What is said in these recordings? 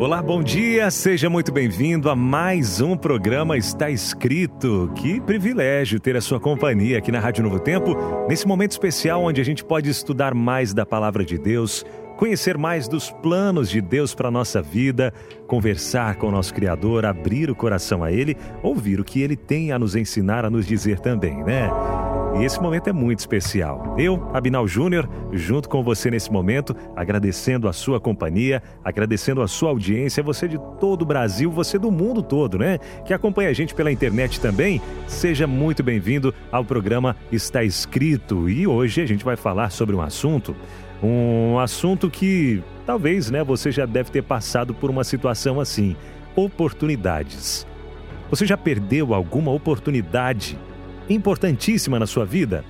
Olá, bom dia, seja muito bem-vindo a mais um programa Está Escrito. Que privilégio ter a sua companhia aqui na Rádio Novo Tempo, nesse momento especial onde a gente pode estudar mais da palavra de Deus, conhecer mais dos planos de Deus para a nossa vida, conversar com o nosso Criador, abrir o coração a Ele, ouvir o que Ele tem a nos ensinar, a nos dizer também, né? E esse momento é muito especial. Eu, Abinal Júnior, junto com você nesse momento, agradecendo a sua companhia, agradecendo a sua audiência, você de todo o Brasil, você do mundo todo, né? Que acompanha a gente pela internet também. Seja muito bem-vindo ao programa Está Escrito. E hoje a gente vai falar sobre um assunto, um assunto que talvez, né, você já deve ter passado por uma situação assim, oportunidades. Você já perdeu alguma oportunidade importantíssima na sua vida?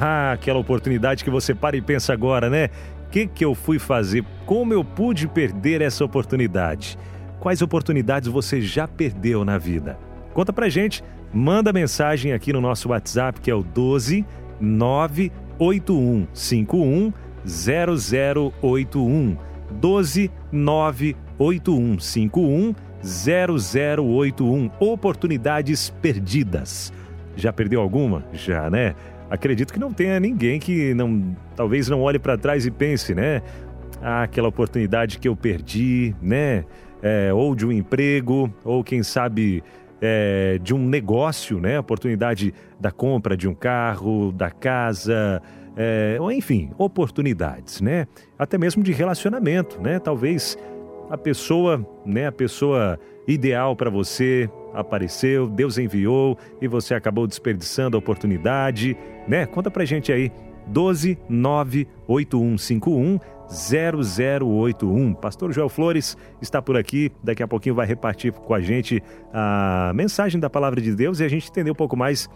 Ah, aquela oportunidade que você para e pensa agora, né? O que, que eu fui fazer? Como eu pude perder essa oportunidade? Quais oportunidades você já perdeu na vida? Conta pra gente, manda mensagem aqui no nosso WhatsApp que é o 12 98151 0081 12 98151 0081 Oportunidades perdidas. Já perdeu alguma? Já, né? Acredito que não tenha ninguém que não, talvez não olhe para trás e pense, né? Ah, aquela oportunidade que eu perdi, né? É, ou de um emprego, ou quem sabe é, de um negócio, né? Oportunidade da compra de um carro, da casa, é, enfim, oportunidades, né? Até mesmo de relacionamento, né? Talvez a pessoa, né? A pessoa ideal para você apareceu, Deus enviou e você acabou desperdiçando a oportunidade, né? Conta pra gente aí. 12 98151 0081. Pastor Joel Flores está por aqui, daqui a pouquinho vai repartir com a gente a mensagem da palavra de Deus e a gente entender um pouco mais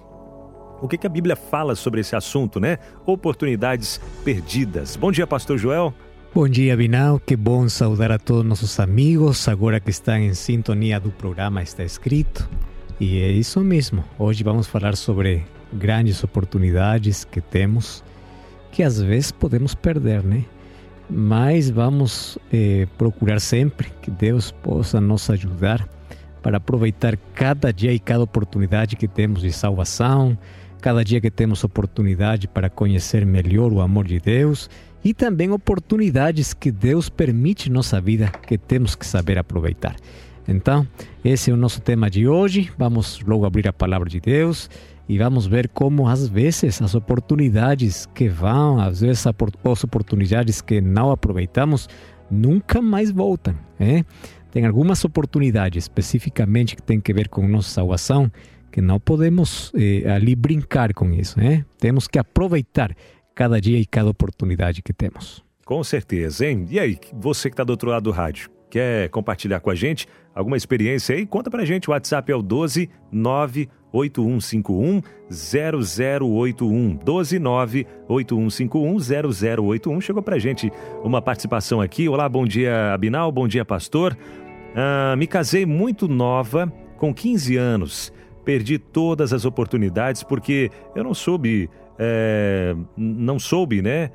o que, que a Bíblia fala sobre esse assunto, né? Oportunidades perdidas. Bom dia, Pastor Joel. Bom dia, Binal. Que bom saudar a todos nossos amigos agora que estão em sintonia do programa Está Escrito. E é isso mesmo. Hoje vamos falar sobre grandes oportunidades que temos, que às vezes podemos perder, né? Mas vamos eh, procurar sempre que Deus possa nos ajudar para aproveitar cada dia e cada oportunidade que temos de salvação, cada dia que temos oportunidade para conhecer melhor o amor de Deus e também oportunidades que Deus permite em nossa vida que temos que saber aproveitar. Então, esse é o nosso tema de hoje. Vamos logo abrir a palavra de Deus e vamos ver como às vezes as oportunidades que vão, às vezes as oportunidades que não aproveitamos, nunca mais voltam. É? Tem algumas oportunidades especificamente que tem que ver com nossa salvação que não podemos eh, ali brincar com isso. É? Temos que aproveitar cada dia e cada oportunidade que temos. Com certeza, hein? E aí, você que está do outro lado do rádio, quer compartilhar com a gente alguma experiência aí? Conta pra gente, o WhatsApp é o 12 98151 0081 12 98151 0081. Chegou pra gente uma participação aqui. Olá, bom dia, Abinal, bom dia, pastor. Ah, me casei muito nova, com 15 anos. Perdi todas as oportunidades porque eu não soube é, não soube, né,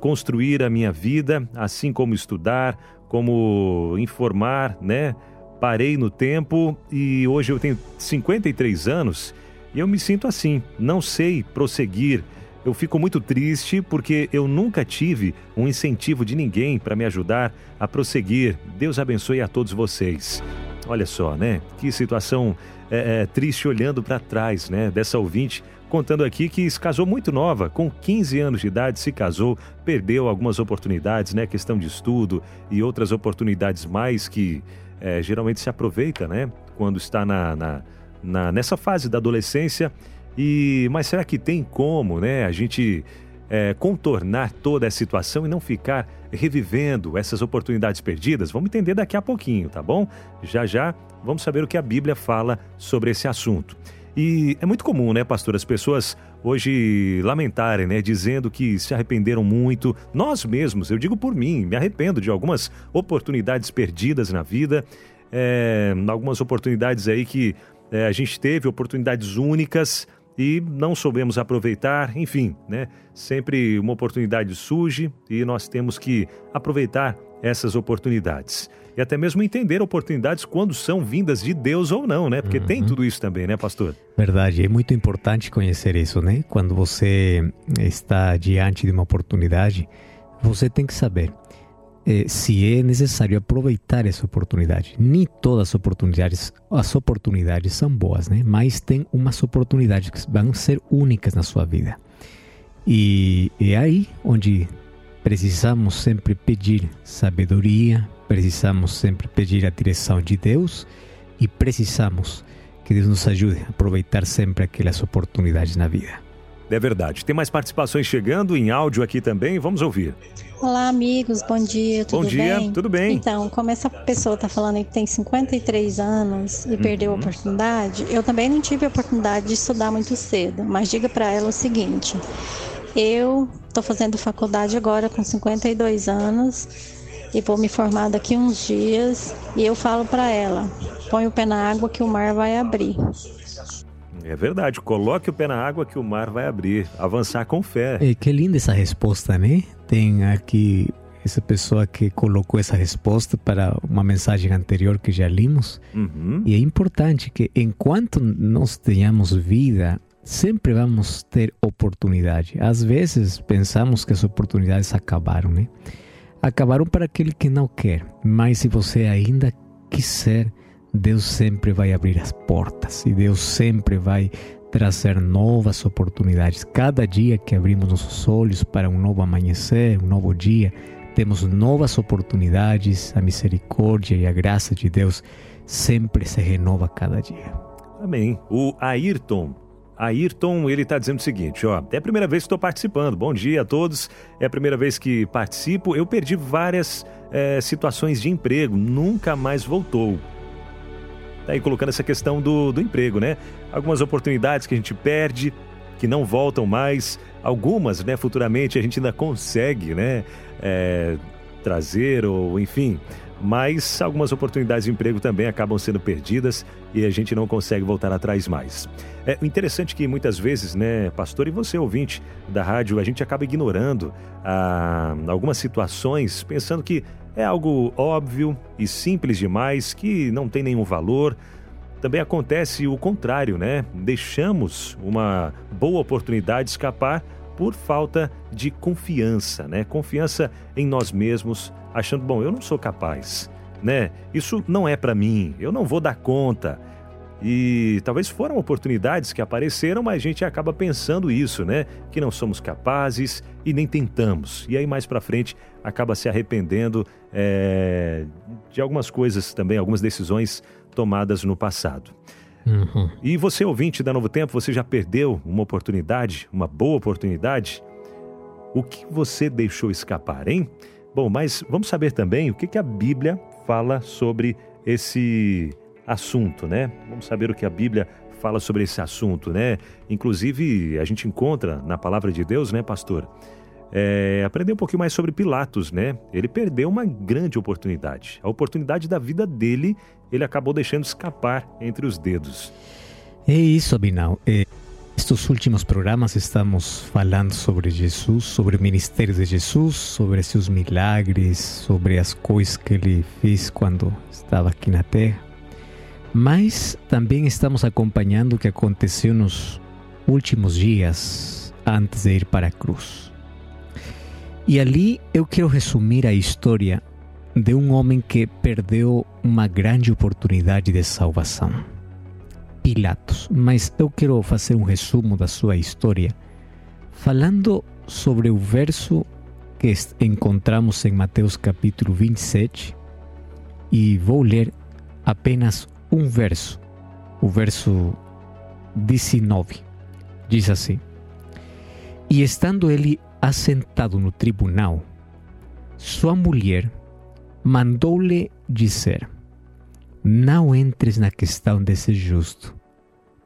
construir a minha vida, assim como estudar, como informar, né? Parei no tempo e hoje eu tenho 53 anos e eu me sinto assim, não sei prosseguir. Eu fico muito triste porque eu nunca tive um incentivo de ninguém para me ajudar a prosseguir. Deus abençoe a todos vocês. Olha só, né? Que situação é, é, triste olhando para trás, né? Dessa ouvinte contando aqui que se casou muito nova, com 15 anos de idade se casou, perdeu algumas oportunidades, né? Questão de estudo e outras oportunidades mais que é, geralmente se aproveita, né? Quando está na, na, na, nessa fase da adolescência. E mas será que tem como, né? A gente é, contornar toda a situação e não ficar revivendo essas oportunidades perdidas? Vamos entender daqui a pouquinho, tá bom? Já já vamos saber o que a Bíblia fala sobre esse assunto. E é muito comum, né, pastor, as pessoas hoje lamentarem, né, dizendo que se arrependeram muito. Nós mesmos, eu digo por mim, me arrependo de algumas oportunidades perdidas na vida, é, algumas oportunidades aí que é, a gente teve, oportunidades únicas e não soubemos aproveitar, enfim, né? Sempre uma oportunidade surge e nós temos que aproveitar essas oportunidades e até mesmo entender oportunidades quando são vindas de Deus ou não, né? Porque uhum. tem tudo isso também, né, pastor? Verdade, é muito importante conhecer isso, né? Quando você está diante de uma oportunidade, você tem que saber eh, se é necessário aproveitar essa oportunidade. Nem todas as oportunidades, as oportunidades são boas, né? Mas tem umas oportunidades que vão ser únicas na sua vida. E é aí onde precisamos sempre pedir sabedoria, precisamos sempre pedir a direção de Deus e precisamos que Deus nos ajude a aproveitar sempre aquelas oportunidades na vida. É verdade. Tem mais participações chegando em áudio aqui também. Vamos ouvir. Olá, amigos. Bom dia. Tudo bom dia. Bem? Tudo bem? Então, como essa pessoa está falando que tem 53 anos e uhum. perdeu a oportunidade, eu também não tive a oportunidade de estudar muito cedo. Mas diga para ela o seguinte: eu estou fazendo faculdade agora com 52 anos e vou me formar daqui uns dias. E eu falo para ela: põe o pé na água que o mar vai abrir. É verdade, coloque o pé na água que o mar vai abrir. Avançar com fé. E que linda essa resposta, né? Tem aqui essa pessoa que colocou essa resposta para uma mensagem anterior que já limos. Uhum. E é importante que enquanto nós tenhamos vida, sempre vamos ter oportunidade. Às vezes pensamos que as oportunidades acabaram, né? Acabaram para aquele que não quer, mas se você ainda quiser, Deus sempre vai abrir as portas e Deus sempre vai trazer novas oportunidades. Cada dia que abrimos nossos olhos para um novo amanhecer, um novo dia, temos novas oportunidades. A misericórdia e a graça de Deus sempre se renova cada dia. Amém. O Ayrton Ayrton, ele está dizendo o seguinte, ó, é a primeira vez que estou participando. Bom dia a todos. É a primeira vez que participo. Eu perdi várias é, situações de emprego, nunca mais voltou. Tá aí colocando essa questão do, do emprego, né? Algumas oportunidades que a gente perde, que não voltam mais. Algumas, né, futuramente a gente ainda consegue, né, é, trazer ou enfim mas algumas oportunidades de emprego também acabam sendo perdidas e a gente não consegue voltar atrás mais. É interessante que muitas vezes, né, pastor, e você ouvinte da rádio, a gente acaba ignorando ah, algumas situações, pensando que é algo óbvio e simples demais, que não tem nenhum valor. Também acontece o contrário, né? Deixamos uma boa oportunidade escapar por falta de confiança, né? Confiança em nós mesmos, achando, bom, eu não sou capaz, né? Isso não é para mim, eu não vou dar conta. E talvez foram oportunidades que apareceram, mas a gente acaba pensando isso, né? Que não somos capazes e nem tentamos. E aí mais para frente acaba se arrependendo é, de algumas coisas também, algumas decisões tomadas no passado. Uhum. E você, ouvinte da Novo Tempo, você já perdeu uma oportunidade, uma boa oportunidade? O que você deixou escapar, hein? Bom, mas vamos saber também o que, que a Bíblia fala sobre esse assunto, né? Vamos saber o que a Bíblia fala sobre esse assunto, né? Inclusive, a gente encontra na palavra de Deus, né, pastor? É, aprender um pouquinho mais sobre Pilatos, né? Ele perdeu uma grande oportunidade. A oportunidade da vida dele, ele acabou deixando escapar entre os dedos. É isso, Abinal. É, estes últimos programas estamos falando sobre Jesus, sobre o ministério de Jesus, sobre seus milagres, sobre as coisas que ele fez quando estava aqui na Terra. Mas também estamos acompanhando o que aconteceu nos últimos dias antes de ir para a cruz. E ali eu quero resumir a história de um homem que perdeu uma grande oportunidade de salvação. Pilatos. Mas eu quero fazer um resumo da sua história, falando sobre o verso que encontramos em Mateus capítulo 27, e vou ler apenas um verso, o verso 19. Diz assim: E estando ele assentado no tribunal, sua mulher mandou-lhe dizer: Não entres na questão de ser justo,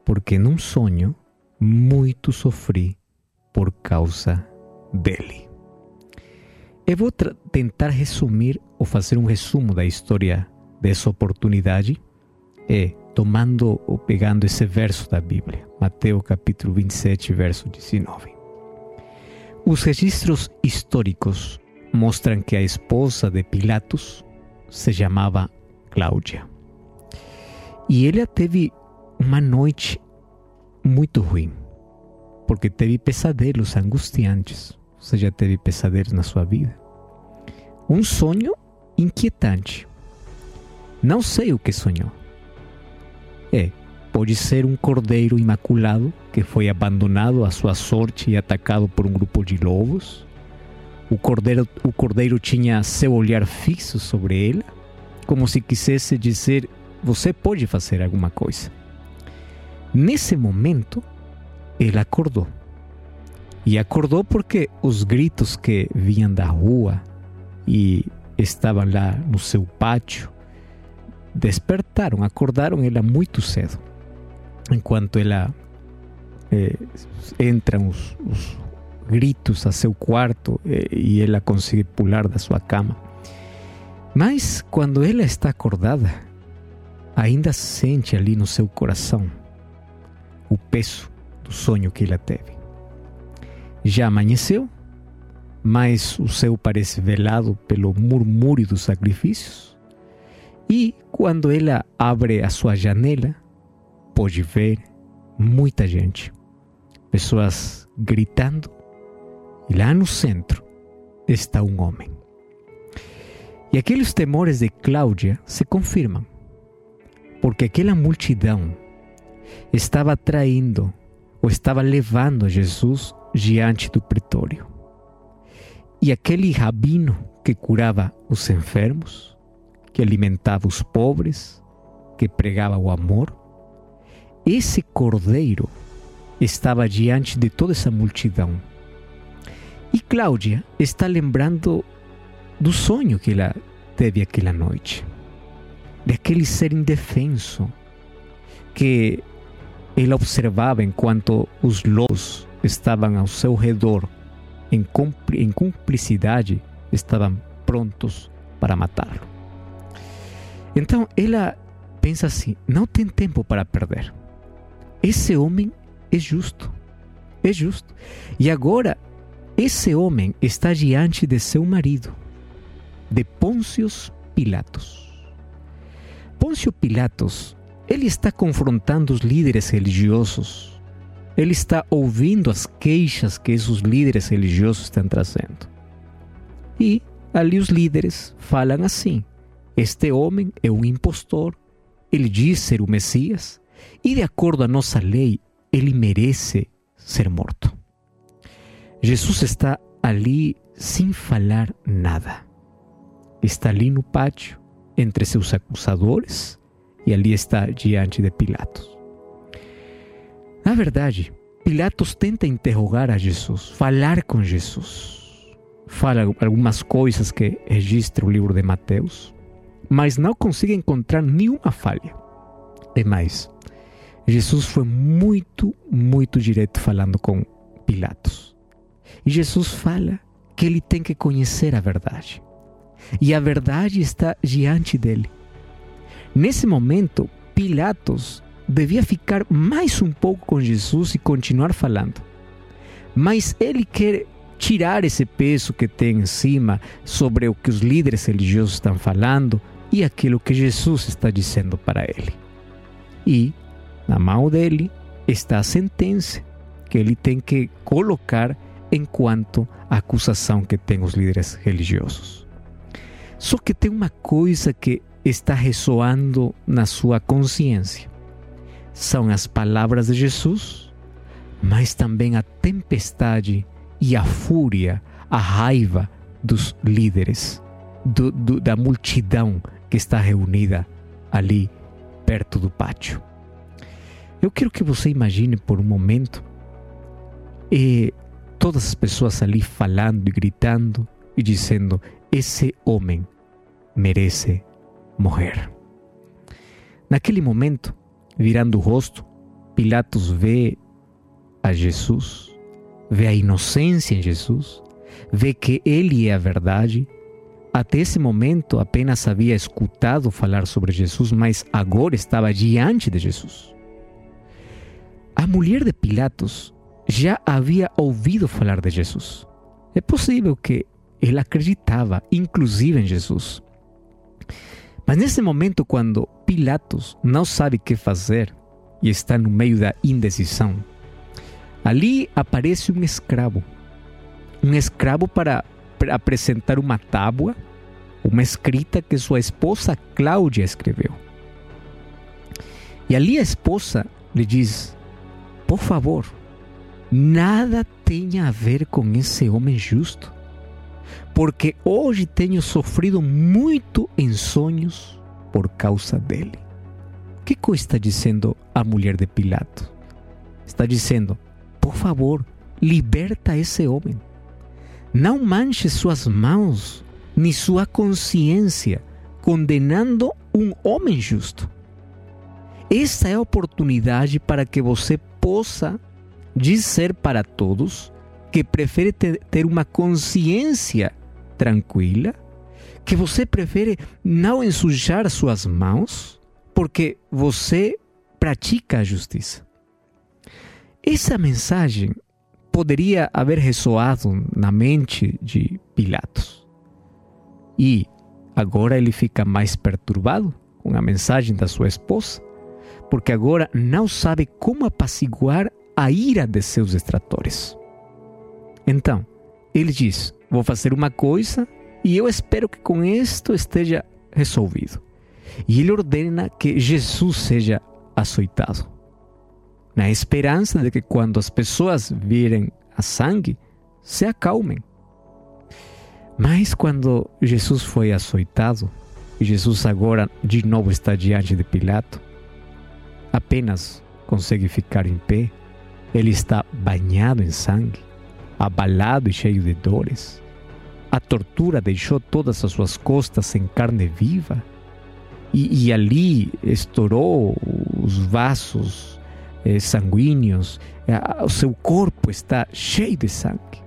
porque num sonho muito sofri por causa dele. Eu vou tentar resumir ou fazer um resumo da história dessa oportunidade, é tomando ou pegando esse verso da Bíblia, Mateus capítulo 27, verso 19. Os registros históricos mostram que a esposa de Pilatos se chamava Cláudia. E ela teve uma noite muito ruim, porque teve pesadelos angustiantes, ou seja, teve pesadelos na sua vida. Um sonho inquietante. Não sei o que sonhou. É, pode ser um cordeiro imaculado que foi abandonado à sua sorte e atacado por um grupo de lobos. O cordeiro, o cordeiro tinha seu olhar fixo sobre ele, como se quisesse dizer: Você pode fazer alguma coisa. Nesse momento, ele acordou. E acordou porque os gritos que vinham da rua e estavam lá no seu pátio despertaram, acordaram ela muito cedo. Enquanto ela eh, entram os, os, gritos a seu quarto eh, e ela consegue pular da sua cama. Mas quando ela está acordada, ainda sente ali no seu coração o peso do sonho que ela teve. Já amanheceu, mas o céu parece velado pelo murmúrio dos sacrifícios. E quando ela abre a sua janela, pode ver muita gente, pessoas gritando, e lá no centro está um homem. E aqueles temores de Cláudia se confirmam, porque aquela multidão estava traindo ou estava levando Jesus diante do pretório. E aquele rabino que curava os enfermos, que alimentava os pobres, que pregava o amor, esse cordeiro estava diante de toda essa multidão. E Cláudia está lembrando do sonho que ela teve aquela noite, daquele ser indefenso que ela observava enquanto os lobos estavam ao seu redor, em, em cumplicidade, estavam prontos para matá-lo. Então ela pensa assim: não tem tempo para perder. Esse homem é justo. É justo. E agora, esse homem está diante de seu marido, de Pôncio Pilatos. Pôncio Pilatos, ele está confrontando os líderes religiosos. Ele está ouvindo as queixas que esses líderes religiosos estão trazendo. E ali os líderes falam assim: Este homem é um impostor, ele diz ser o Messias, e de acordo à nossa lei, ele merece ser morto. Jesus está ali sem falar nada. Está ali no pátio, entre seus acusadores, e ali está diante de Pilatos. Na verdade, Pilatos tenta interrogar a Jesus, falar com Jesus. Fala algumas coisas que registra o livro de Mateus, mas não consegue encontrar nenhuma falha. É mais, Jesus foi muito, muito direto falando com Pilatos. E Jesus fala que ele tem que conhecer a verdade. E a verdade está diante dele. Nesse momento, Pilatos devia ficar mais um pouco com Jesus e continuar falando. Mas ele quer tirar esse peso que tem em cima sobre o que os líderes religiosos estão falando e aquilo que Jesus está dizendo para ele. E na mão dele está a sentença que ele tem que colocar enquanto acusação que tem os líderes religiosos. Só que tem uma coisa que está ressoando na sua consciência. São as palavras de Jesus, mas também a tempestade e a fúria, a raiva dos líderes, do, do, da multidão que está reunida ali perto do pátio. Eu quero que você imagine por um momento eh, todas as pessoas ali falando e gritando e dizendo: esse homem merece morrer. Naquele momento, virando o rosto, Pilatos vê a Jesus, vê a inocência em Jesus, vê que ele é a verdade. Até esse momento apenas havia escutado falar sobre Jesus, mas agora estava diante de Jesus. A mulher de Pilatos já havia ouvido falar de Jesus. É possível que ela acreditava, inclusive, em Jesus. Mas nesse momento, quando Pilatos não sabe o que fazer e está no meio da indecisão, ali aparece um escravo. Um escravo para apresentar uma tábua, uma escrita que sua esposa Cláudia escreveu. E ali a esposa lhe diz: Por favor, nada tenha a ver com esse homem justo porque hoje tenho sofrido muito em sonhos por causa dele. O que está dizendo a mulher de Pilato? Está dizendo: por favor, liberta esse homem. Não manche suas mãos nem sua consciência condenando um homem justo. Esta é a oportunidade para que você possa dizer para todos que prefere ter uma consciência tranquila, que você prefere não ensujar suas mãos porque você pratica a justiça. Essa mensagem poderia haver ressoado na mente de Pilatos. E agora ele fica mais perturbado com a mensagem da sua esposa, porque agora não sabe como apaciguar a ira de seus extratores. Então, ele diz: Vou fazer uma coisa e eu espero que com isto esteja resolvido. E ele ordena que Jesus seja açoitado, na esperança de que quando as pessoas virem a sangue, se acalmem. Mas quando Jesus foi açoitado, e Jesus agora de novo está diante de Pilato, apenas consegue ficar em pé, ele está banhado em sangue abalado e cheio de dores. A tortura deixou todas as suas costas em carne viva e, e ali estourou os vasos eh, sanguíneos, eh, o seu corpo está cheio de sangue.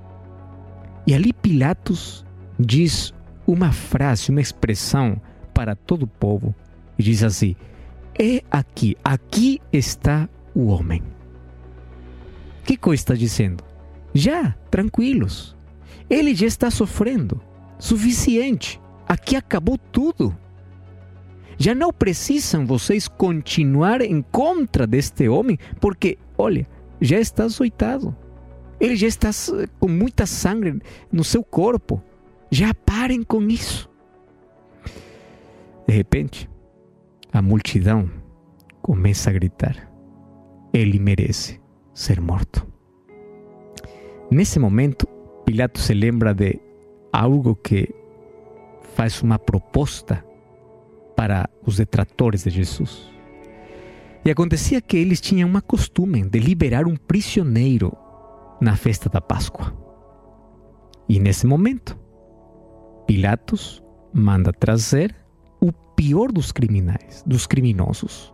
E ali Pilatos diz uma frase, uma expressão para todo o povo e diz assim: É aqui, aqui está o homem. Que coisa está dizendo? Já, tranquilos. Ele já está sofrendo. Suficiente. Aqui acabou tudo. Já não precisam vocês continuar em contra deste homem, porque, olha, já está açoitado. Ele já está com muita sangue no seu corpo. Já parem com isso. De repente, a multidão começa a gritar: Ele merece ser morto. Nesse momento, Pilato se lembra de algo que faz uma proposta para os detratores de Jesus. E acontecia que eles tinham uma costume de liberar um prisioneiro na festa da Páscoa. E nesse momento, Pilatos manda trazer o pior dos criminais, dos criminosos,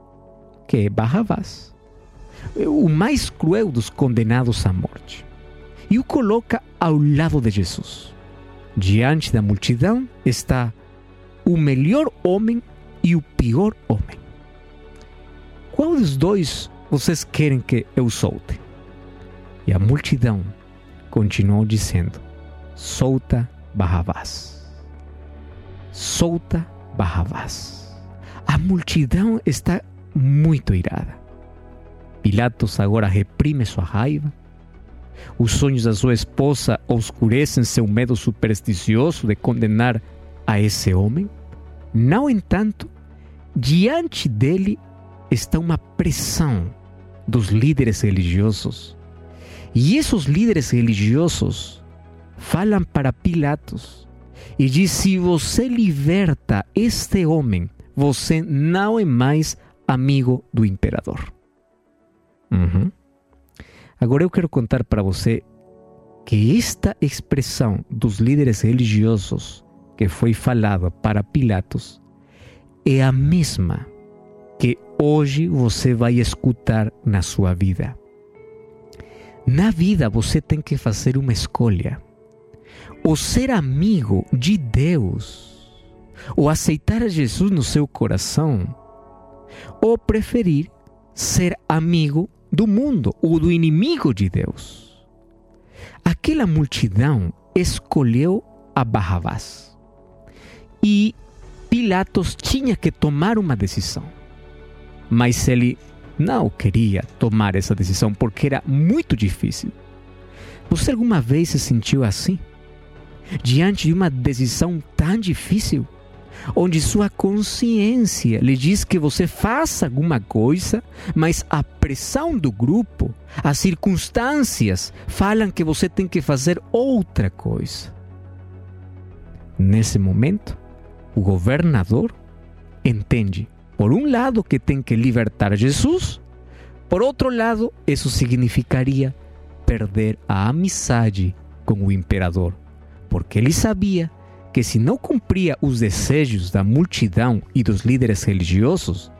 que é Barrabás, o mais cruel dos condenados à morte e o coloca ao lado de Jesus. Diante da multidão está o melhor homem e o pior homem. Qual dos dois vocês querem que eu solte? E a multidão continuou dizendo: Solta Barrabás. Solta Barrabás. A multidão está muito irada. Pilatos agora reprime sua raiva os sonhos da sua esposa oscurecem seu medo supersticioso de condenar a esse homem? No entanto, diante dele está uma pressão dos líderes religiosos. E esses líderes religiosos falam para Pilatos e diz: se você liberta este homem, você não é mais amigo do imperador. Uhum. Agora eu quero contar para você que esta expressão dos líderes religiosos que foi falada para Pilatos é a mesma que hoje você vai escutar na sua vida. Na vida você tem que fazer uma escolha. Ou ser amigo de Deus, ou aceitar a Jesus no seu coração, ou preferir ser amigo do mundo ou do inimigo de Deus. Aquela multidão escolheu a Barrabás. E Pilatos tinha que tomar uma decisão. Mas ele não queria tomar essa decisão porque era muito difícil. Você alguma vez se sentiu assim? Diante de uma decisão tão difícil, onde sua consciência lhe diz que você faça alguma coisa, mas a pressão do grupo, as circunstâncias falam que você tem que fazer outra coisa. Nesse momento, o governador entende por um lado, que tem que libertar Jesus, por outro lado, isso significaria perder a amizade com o imperador, porque ele sabia que se não cumpria os desejos da multidão e dos líderes religiosos,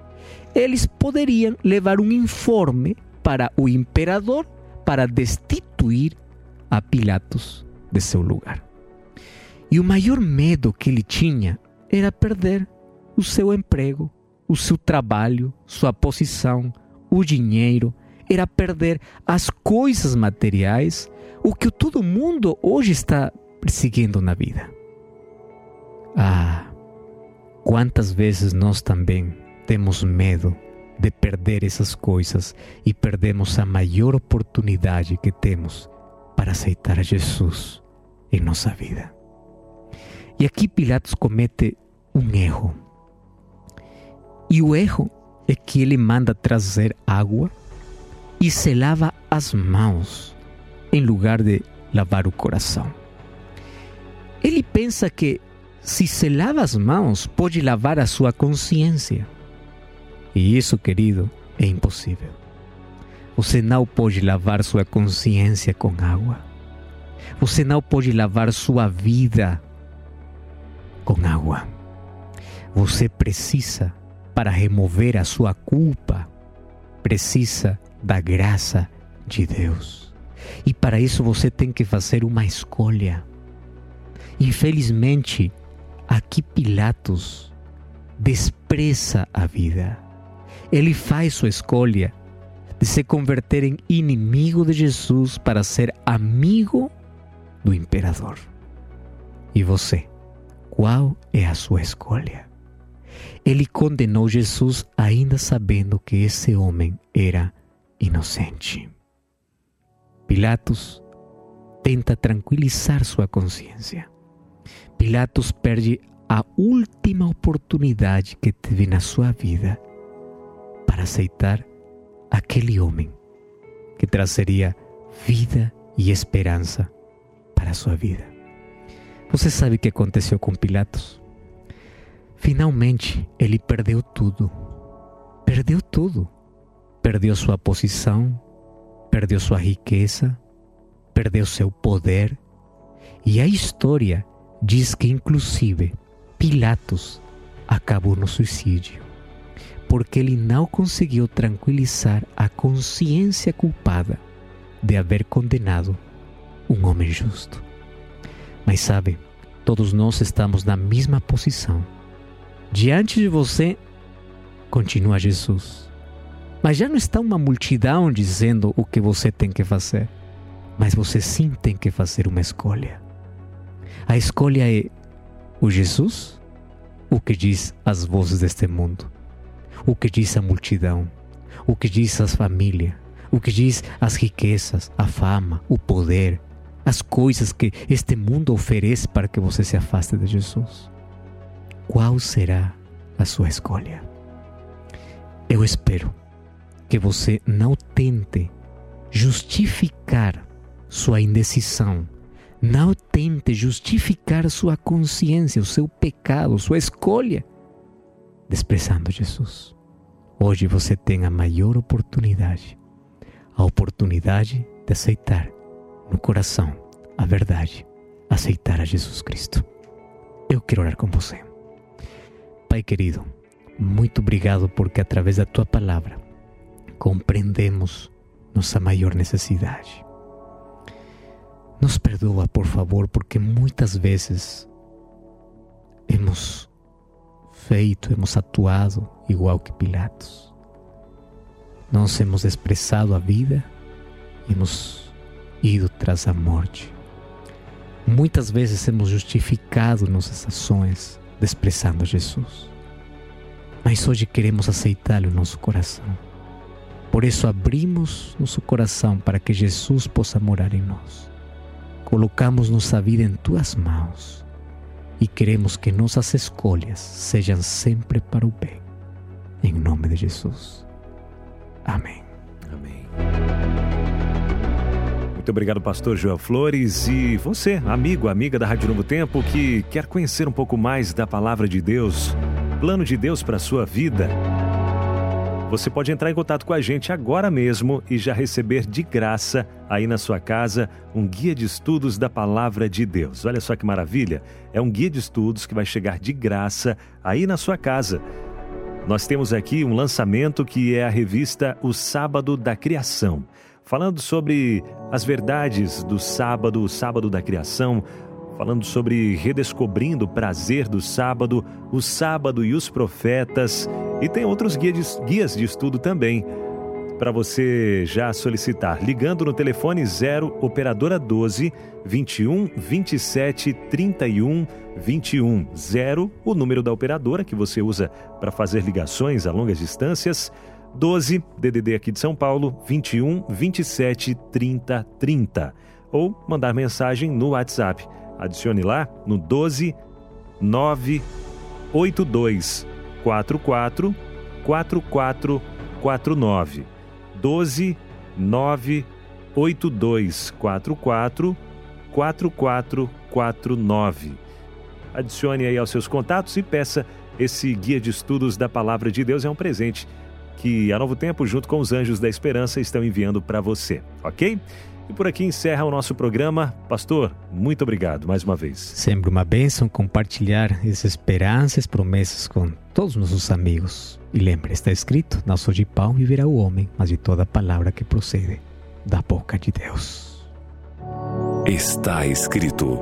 eles poderiam levar um informe para o imperador para destituir a Pilatos de seu lugar. E o maior medo que ele tinha era perder o seu emprego, o seu trabalho, sua posição, o dinheiro, era perder as coisas materiais, o que todo mundo hoje está perseguindo na vida. Ah, quantas vezes nós também temos medo de perder essas coisas e perdemos a maior oportunidade que temos para aceitar a Jesus em nossa vida. E aqui Pilatos comete um erro e o erro é que ele manda trazer água e se lava as mãos em lugar de lavar o coração. Ele pensa que se se lava as mãos, pode lavar a sua consciência. E isso, querido, é impossível. Você não pode lavar sua consciência com água. Você não pode lavar sua vida com água. Você precisa para remover a sua culpa, precisa da graça de Deus. E para isso você tem que fazer uma escolha. Infelizmente, aqui Pilatos despreza a vida. Ele faz sua escolha de se converter em inimigo de Jesus para ser amigo do imperador. E você, qual é a sua escolha? Ele condenou Jesus ainda sabendo que esse homem era inocente. Pilatos tenta tranquilizar sua consciência. Pilatos perde a última oportunidade que teve na sua vida para aceitar aquele homem que trazeria vida e esperança para a sua vida. Você sabe o que aconteceu com Pilatos? Finalmente, ele perdeu tudo. Perdeu tudo. Perdeu sua posição, perdeu sua riqueza, perdeu seu poder. E a história diz que, inclusive, Pilatos acabou no suicídio, porque ele não conseguiu tranquilizar a consciência culpada de haver condenado um homem justo. Mas sabe, todos nós estamos na mesma posição Diante de você continua Jesus. Mas já não está uma multidão dizendo o que você tem que fazer. Mas você sim tem que fazer uma escolha. A escolha é o Jesus, o que diz as vozes deste mundo, o que diz a multidão, o que diz as famílias, o que diz as riquezas, a fama, o poder, as coisas que este mundo oferece para que você se afaste de Jesus qual será a sua escolha. Eu espero que você não tente justificar sua indecisão, não tente justificar sua consciência, o seu pecado, sua escolha, desprezando Jesus. Hoje você tem a maior oportunidade, a oportunidade de aceitar no coração a verdade, aceitar a Jesus Cristo. Eu quero orar com você. Pai querido, muito obrigado porque através da tua palavra compreendemos nossa maior necessidade. Nos perdoa, por favor, porque muitas vezes hemos feito, hemos atuado igual que Pilatos. Nós hemos expressado a vida, hemos ido tras a morte. Muitas vezes hemos justificado nossas ações desprezando Jesus. Mas hoje queremos aceitá-lo em nosso coração. Por isso abrimos nosso coração para que Jesus possa morar em nós. Colocamos nossa vida em tuas mãos e queremos que nossas escolhas sejam sempre para o bem. Em nome de Jesus. Amém. Amém. Muito obrigado, pastor João Flores. E você, amigo, amiga da Rádio Novo Tempo, que quer conhecer um pouco mais da palavra de Deus, plano de Deus para a sua vida. Você pode entrar em contato com a gente agora mesmo e já receber de graça aí na sua casa um guia de estudos da palavra de Deus. Olha só que maravilha! É um guia de estudos que vai chegar de graça aí na sua casa. Nós temos aqui um lançamento que é a revista O Sábado da Criação, falando sobre as verdades do sábado, o sábado da criação, falando sobre redescobrindo o prazer do sábado, o sábado e os profetas, e tem outros guias de, estudo também para você já solicitar, ligando no telefone 0 operadora 12 21 27 31 21 0, o número da operadora que você usa para fazer ligações a longas distâncias, 12 DDD aqui de São Paulo 21 27 30 30 ou mandar mensagem no WhatsApp. Adicione lá no 12 982 44 4449. 12 982 44 4449. Adicione aí aos seus contatos e peça esse guia de estudos da Palavra de Deus. É um presente que a Novo Tempo, junto com os Anjos da Esperança, estão enviando para você, ok? E por aqui encerra o nosso programa. Pastor, muito obrigado mais uma vez. Sempre uma bênção compartilhar essas esperanças, promessas com todos os nossos amigos. E lembre, está escrito: não só de pão viverá o homem, mas de toda palavra que procede da boca de Deus. Está escrito.